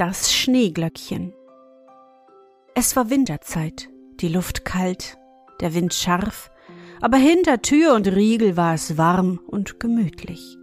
Das Schneeglöckchen. Es war Winterzeit, die Luft kalt, der Wind scharf, aber hinter Tür und Riegel war es warm und gemütlich.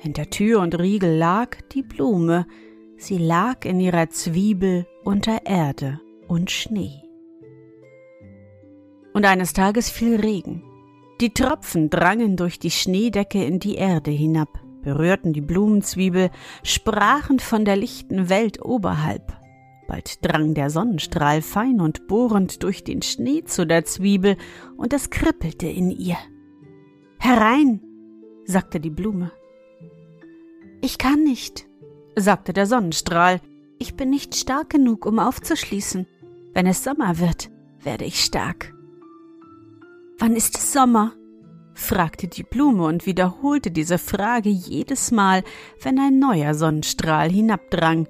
Hinter Tür und Riegel lag die Blume, sie lag in ihrer Zwiebel unter Erde und Schnee. Und eines Tages fiel Regen. Die Tropfen drangen durch die Schneedecke in die Erde hinab berührten die Blumenzwiebel, sprachen von der lichten Welt oberhalb. Bald drang der Sonnenstrahl fein und bohrend durch den Schnee zu der Zwiebel, und es kribbelte in ihr. Herein, sagte die Blume. Ich kann nicht, sagte der Sonnenstrahl. Ich bin nicht stark genug, um aufzuschließen. Wenn es Sommer wird, werde ich stark. Wann ist es Sommer? Fragte die Blume und wiederholte diese Frage jedes Mal, wenn ein neuer Sonnenstrahl hinabdrang.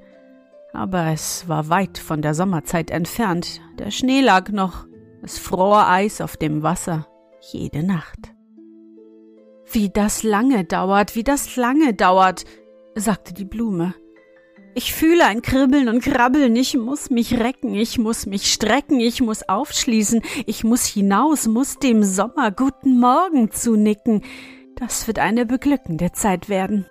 Aber es war weit von der Sommerzeit entfernt, der Schnee lag noch, es fror Eis auf dem Wasser, jede Nacht. Wie das lange dauert, wie das lange dauert, sagte die Blume. Ich fühle ein Kribbeln und Krabbeln, ich muss mich recken, ich muss mich strecken, ich muss aufschließen, ich muss hinaus, muss dem Sommer guten Morgen zunicken. Das wird eine beglückende Zeit werden.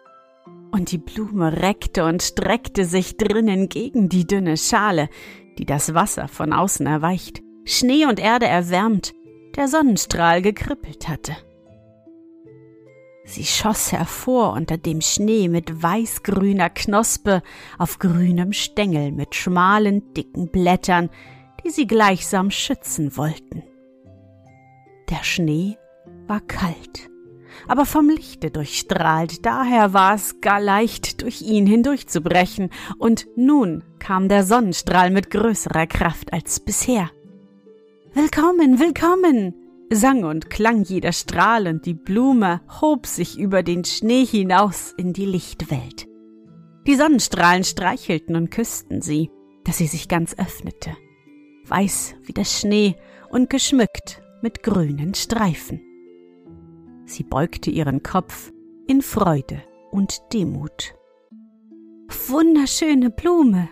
Und die Blume reckte und streckte sich drinnen gegen die dünne Schale, die das Wasser von außen erweicht, Schnee und Erde erwärmt, der Sonnenstrahl gekribbelt hatte. Sie schoss hervor unter dem Schnee mit weißgrüner Knospe auf grünem Stängel mit schmalen, dicken Blättern, die sie gleichsam schützen wollten. Der Schnee war kalt, aber vom Lichte durchstrahlt, daher war es gar leicht, durch ihn hindurchzubrechen, und nun kam der Sonnenstrahl mit größerer Kraft als bisher. Willkommen, willkommen, sang und klang jeder Strahl und die Blume hob sich über den Schnee hinaus in die Lichtwelt. Die Sonnenstrahlen streichelten und küssten sie, dass sie sich ganz öffnete, weiß wie der Schnee und geschmückt mit grünen Streifen. Sie beugte ihren Kopf in Freude und Demut. Wunderschöne Blume,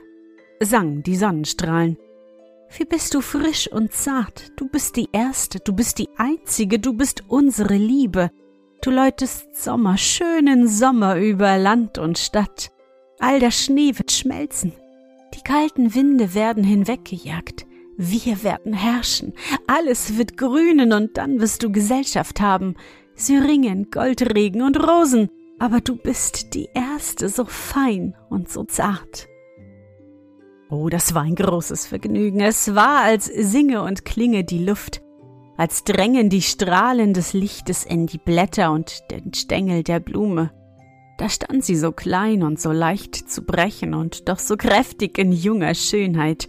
sangen die Sonnenstrahlen wie bist du frisch und zart, du bist die Erste, du bist die Einzige, du bist unsere Liebe. Du läutest Sommer, schönen Sommer über Land und Stadt. All der Schnee wird schmelzen, die kalten Winde werden hinweggejagt, wir werden herrschen, alles wird grünen und dann wirst du Gesellschaft haben, Syringen, Goldregen und Rosen, aber du bist die Erste, so fein und so zart. Oh, das war ein großes Vergnügen. Es war, als singe und klinge die Luft, als drängen die Strahlen des Lichtes in die Blätter und den Stängel der Blume. Da stand sie so klein und so leicht zu brechen und doch so kräftig in junger Schönheit.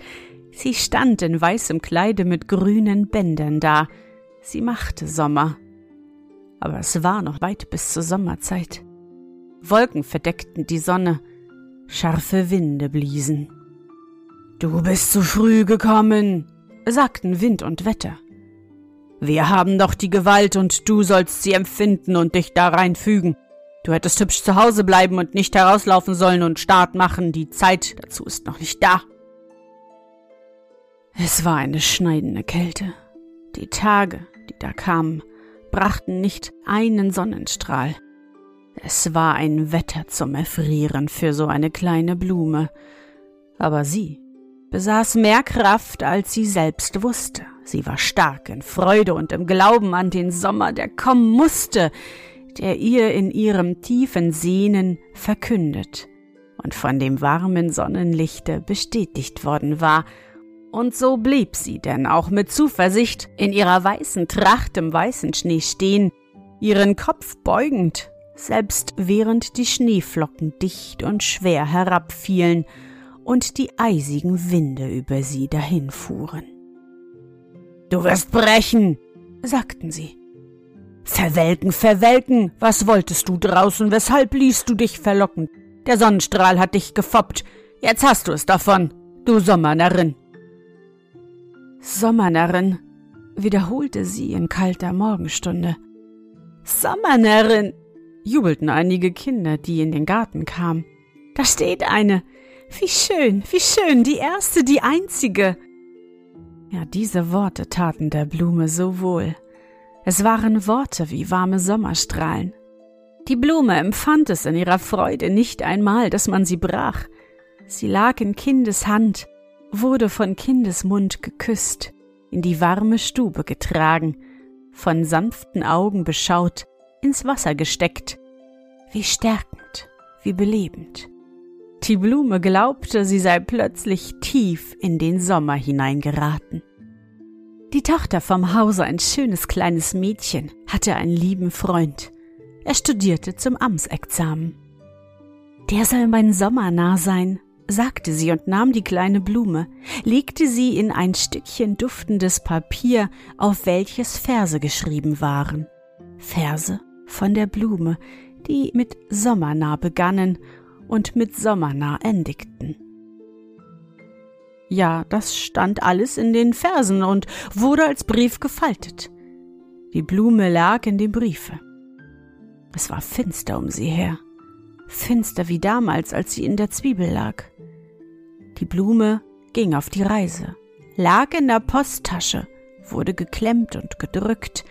Sie stand in weißem Kleide mit grünen Bändern da. Sie machte Sommer. Aber es war noch weit bis zur Sommerzeit. Wolken verdeckten die Sonne, scharfe Winde bliesen. Du bist zu früh gekommen, sagten Wind und Wetter. Wir haben doch die Gewalt und du sollst sie empfinden und dich da reinfügen. Du hättest hübsch zu Hause bleiben und nicht herauslaufen sollen und Start machen, die Zeit dazu ist noch nicht da. Es war eine schneidende Kälte. Die Tage, die da kamen, brachten nicht einen Sonnenstrahl. Es war ein Wetter zum Erfrieren für so eine kleine Blume, Aber sie besaß mehr Kraft, als sie selbst wusste. Sie war stark in Freude und im Glauben an den Sommer, der kommen musste, der ihr in ihrem tiefen Sehnen verkündet und von dem warmen Sonnenlichte bestätigt worden war, und so blieb sie denn auch mit Zuversicht in ihrer weißen Tracht im weißen Schnee stehen, ihren Kopf beugend, selbst während die Schneeflocken dicht und schwer herabfielen und die eisigen Winde über sie dahinfuhren. Du wirst brechen, sagten sie. Verwelken, verwelken, was wolltest du draußen, weshalb ließt du dich verlocken? Der Sonnenstrahl hat dich gefoppt, jetzt hast du es davon, du Sommernarrin. Sommernarrin, wiederholte sie in kalter Morgenstunde. Sommernarrin, jubelten einige Kinder, die in den Garten kamen. Da steht eine. Wie schön, wie schön, die erste, die einzige. Ja, diese Worte taten der Blume so wohl. Es waren Worte wie warme Sommerstrahlen. Die Blume empfand es in ihrer Freude nicht einmal, dass man sie brach. Sie lag in Kindeshand, wurde von Kindesmund geküsst, in die warme Stube getragen, von sanften Augen beschaut, ins Wasser gesteckt. Wie stärkend, wie belebend. Die Blume glaubte, sie sei plötzlich tief in den Sommer hineingeraten. Die Tochter vom Hause, ein schönes kleines Mädchen, hatte einen lieben Freund. Er studierte zum Amtsexamen. Der soll mein Sommer nah sein, sagte sie und nahm die kleine Blume, legte sie in ein Stückchen duftendes Papier, auf welches Verse geschrieben waren. Verse von der Blume, die mit Sommernah begannen und mit Sommernah endigten. Ja, das stand alles in den Versen und wurde als Brief gefaltet. Die Blume lag in dem Briefe. Es war finster um sie her, finster wie damals, als sie in der Zwiebel lag. Die Blume ging auf die Reise, lag in der Posttasche, wurde geklemmt und gedrückt.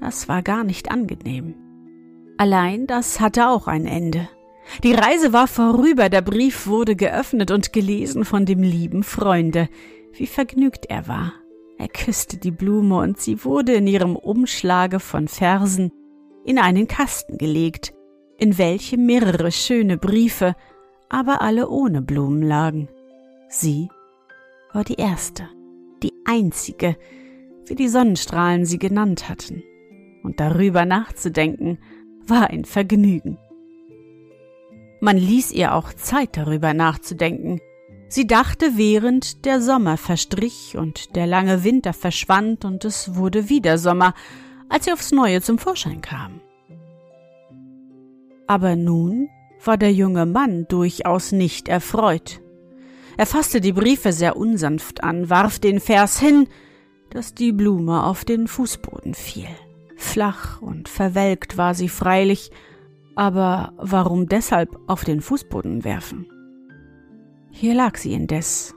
Das war gar nicht angenehm. Allein das hatte auch ein Ende. Die Reise war vorüber, der Brief wurde geöffnet und gelesen von dem lieben Freunde. Wie vergnügt er war. Er küsste die Blume und sie wurde in ihrem Umschlage von Versen in einen Kasten gelegt, in welchem mehrere schöne Briefe, aber alle ohne Blumen lagen. Sie war die erste, die einzige, wie die Sonnenstrahlen sie genannt hatten. Und darüber nachzudenken, war ein Vergnügen. Man ließ ihr auch Zeit darüber nachzudenken. Sie dachte, während der Sommer verstrich und der lange Winter verschwand und es wurde wieder Sommer, als sie aufs Neue zum Vorschein kam. Aber nun war der junge Mann durchaus nicht erfreut. Er fasste die Briefe sehr unsanft an, warf den Vers hin, dass die Blume auf den Fußboden fiel. Flach und verwelkt war sie freilich, aber warum deshalb auf den Fußboden werfen? Hier lag sie indes,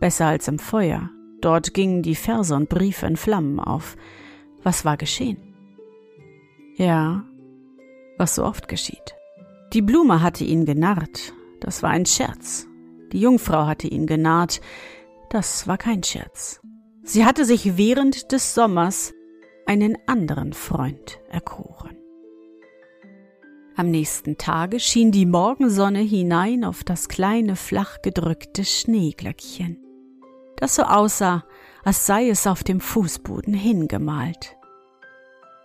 besser als im Feuer. Dort gingen die Verse und Briefe in Flammen auf. Was war geschehen? Ja, was so oft geschieht. Die Blume hatte ihn genarrt, das war ein Scherz. Die Jungfrau hatte ihn genarrt, das war kein Scherz. Sie hatte sich während des Sommers einen anderen Freund erkoren. Am nächsten Tage schien die Morgensonne hinein auf das kleine flach gedrückte Schneeglöckchen, das so aussah, als sei es auf dem Fußboden hingemalt.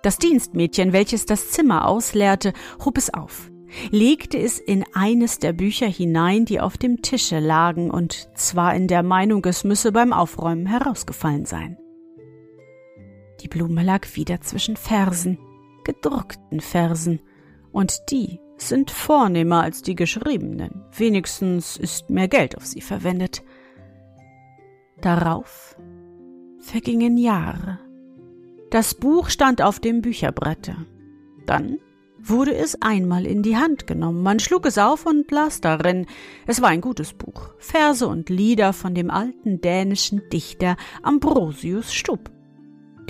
Das Dienstmädchen, welches das Zimmer ausleerte, hob es auf, legte es in eines der Bücher hinein, die auf dem Tische lagen, und zwar in der Meinung, es müsse beim Aufräumen herausgefallen sein. Die Blume lag wieder zwischen Versen, gedruckten Versen, und die sind vornehmer als die geschriebenen, wenigstens ist mehr Geld auf sie verwendet. Darauf vergingen Jahre, das Buch stand auf dem Bücherbrette. Dann wurde es einmal in die Hand genommen. Man schlug es auf und las darin. Es war ein gutes Buch. Verse und Lieder von dem alten dänischen Dichter Ambrosius Stubb,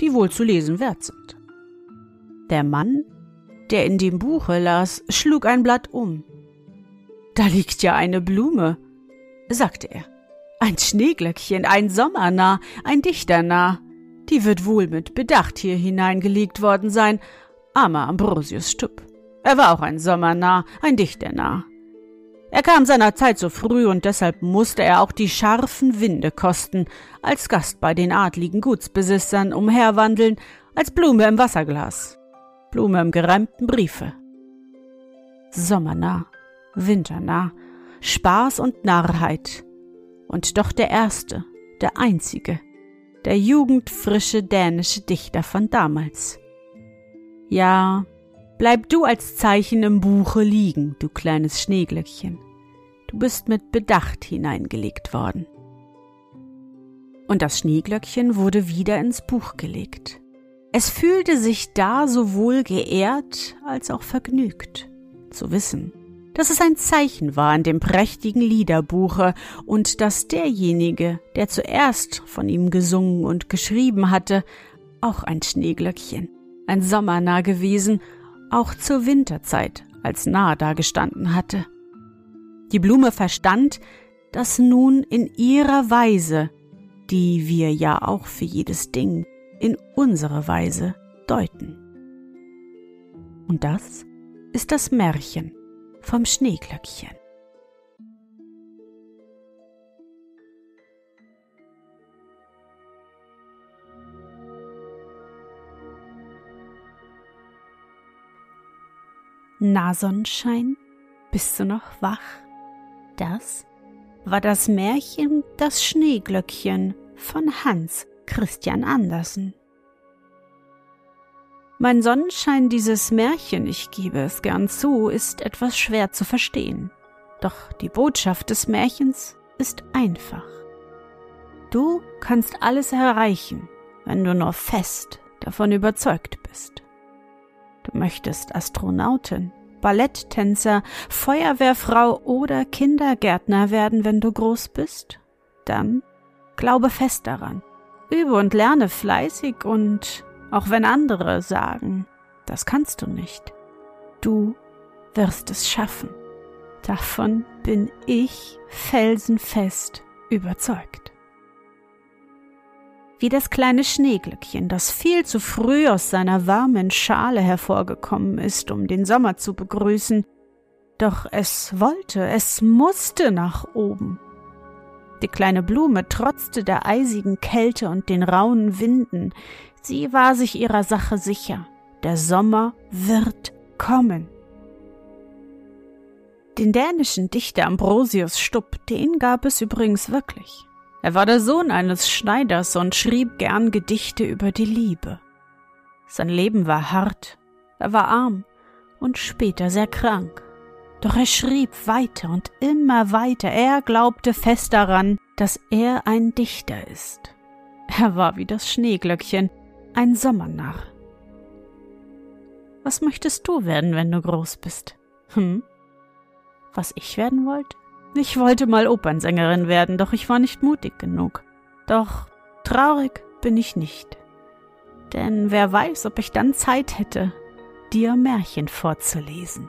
die wohl zu lesen wert sind. Der Mann, der in dem Buche las, schlug ein Blatt um. Da liegt ja eine Blume, sagte er. Ein Schneeglöckchen, ein Sommernah, ein Dichternah. Die wird wohl mit Bedacht hier hineingelegt worden sein. Armer Ambrosius Stupp. Er war auch ein Sommernah, ein Dichternah. Er kam seiner Zeit so früh und deshalb musste er auch die scharfen Winde kosten, als Gast bei den adligen Gutsbesitzern umherwandeln, als Blume im Wasserglas, Blume im gereimten Briefe. Sommernah, winternah, Spaß und Narrheit. Und doch der erste, der einzige, der jugendfrische dänische Dichter von damals. Ja, Bleib du als Zeichen im Buche liegen, du kleines Schneeglöckchen. Du bist mit Bedacht hineingelegt worden. Und das Schneeglöckchen wurde wieder ins Buch gelegt. Es fühlte sich da sowohl geehrt als auch vergnügt, zu wissen, dass es ein Zeichen war in dem prächtigen Liederbuche und dass derjenige, der zuerst von ihm gesungen und geschrieben hatte, auch ein Schneeglöckchen, ein Sommernah gewesen auch zur Winterzeit als nah dagestanden hatte. Die Blume verstand, dass nun in ihrer Weise, die wir ja auch für jedes Ding in unsere Weise deuten. Und das ist das Märchen vom Schneeglöckchen. Na Sonnenschein, bist du noch wach? Das war das Märchen Das Schneeglöckchen von Hans Christian Andersen. Mein Sonnenschein, dieses Märchen, ich gebe es gern zu, ist etwas schwer zu verstehen. Doch die Botschaft des Märchens ist einfach. Du kannst alles erreichen, wenn du nur fest davon überzeugt bist. Du möchtest Astronautin, Balletttänzer, Feuerwehrfrau oder Kindergärtner werden, wenn du groß bist? Dann glaube fest daran. Übe und lerne fleißig und auch wenn andere sagen, das kannst du nicht, du wirst es schaffen. Davon bin ich felsenfest überzeugt wie das kleine Schneeglöckchen, das viel zu früh aus seiner warmen Schale hervorgekommen ist, um den Sommer zu begrüßen. Doch es wollte, es musste nach oben. Die kleine Blume trotzte der eisigen Kälte und den rauen Winden. Sie war sich ihrer Sache sicher. Der Sommer wird kommen. Den dänischen Dichter Ambrosius Stupp, den gab es übrigens wirklich. Er war der Sohn eines Schneiders und schrieb gern Gedichte über die Liebe. Sein Leben war hart, er war arm und später sehr krank. Doch er schrieb weiter und immer weiter. Er glaubte fest daran, dass er ein Dichter ist. Er war wie das Schneeglöckchen, ein Sommernarr. Was möchtest du werden, wenn du groß bist? Hm? Was ich werden wollte? Ich wollte mal Opernsängerin werden, doch ich war nicht mutig genug. Doch traurig bin ich nicht. Denn wer weiß, ob ich dann Zeit hätte, dir Märchen vorzulesen.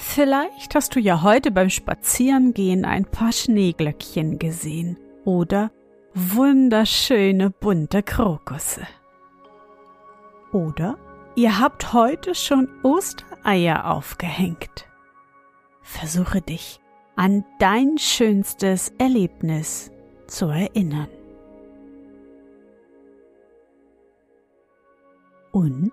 Vielleicht hast du ja heute beim Spazierengehen ein paar Schneeglöckchen gesehen oder wunderschöne bunte Krokusse. Oder Ihr habt heute schon Ostereier aufgehängt. Versuche dich an dein schönstes Erlebnis zu erinnern. Und?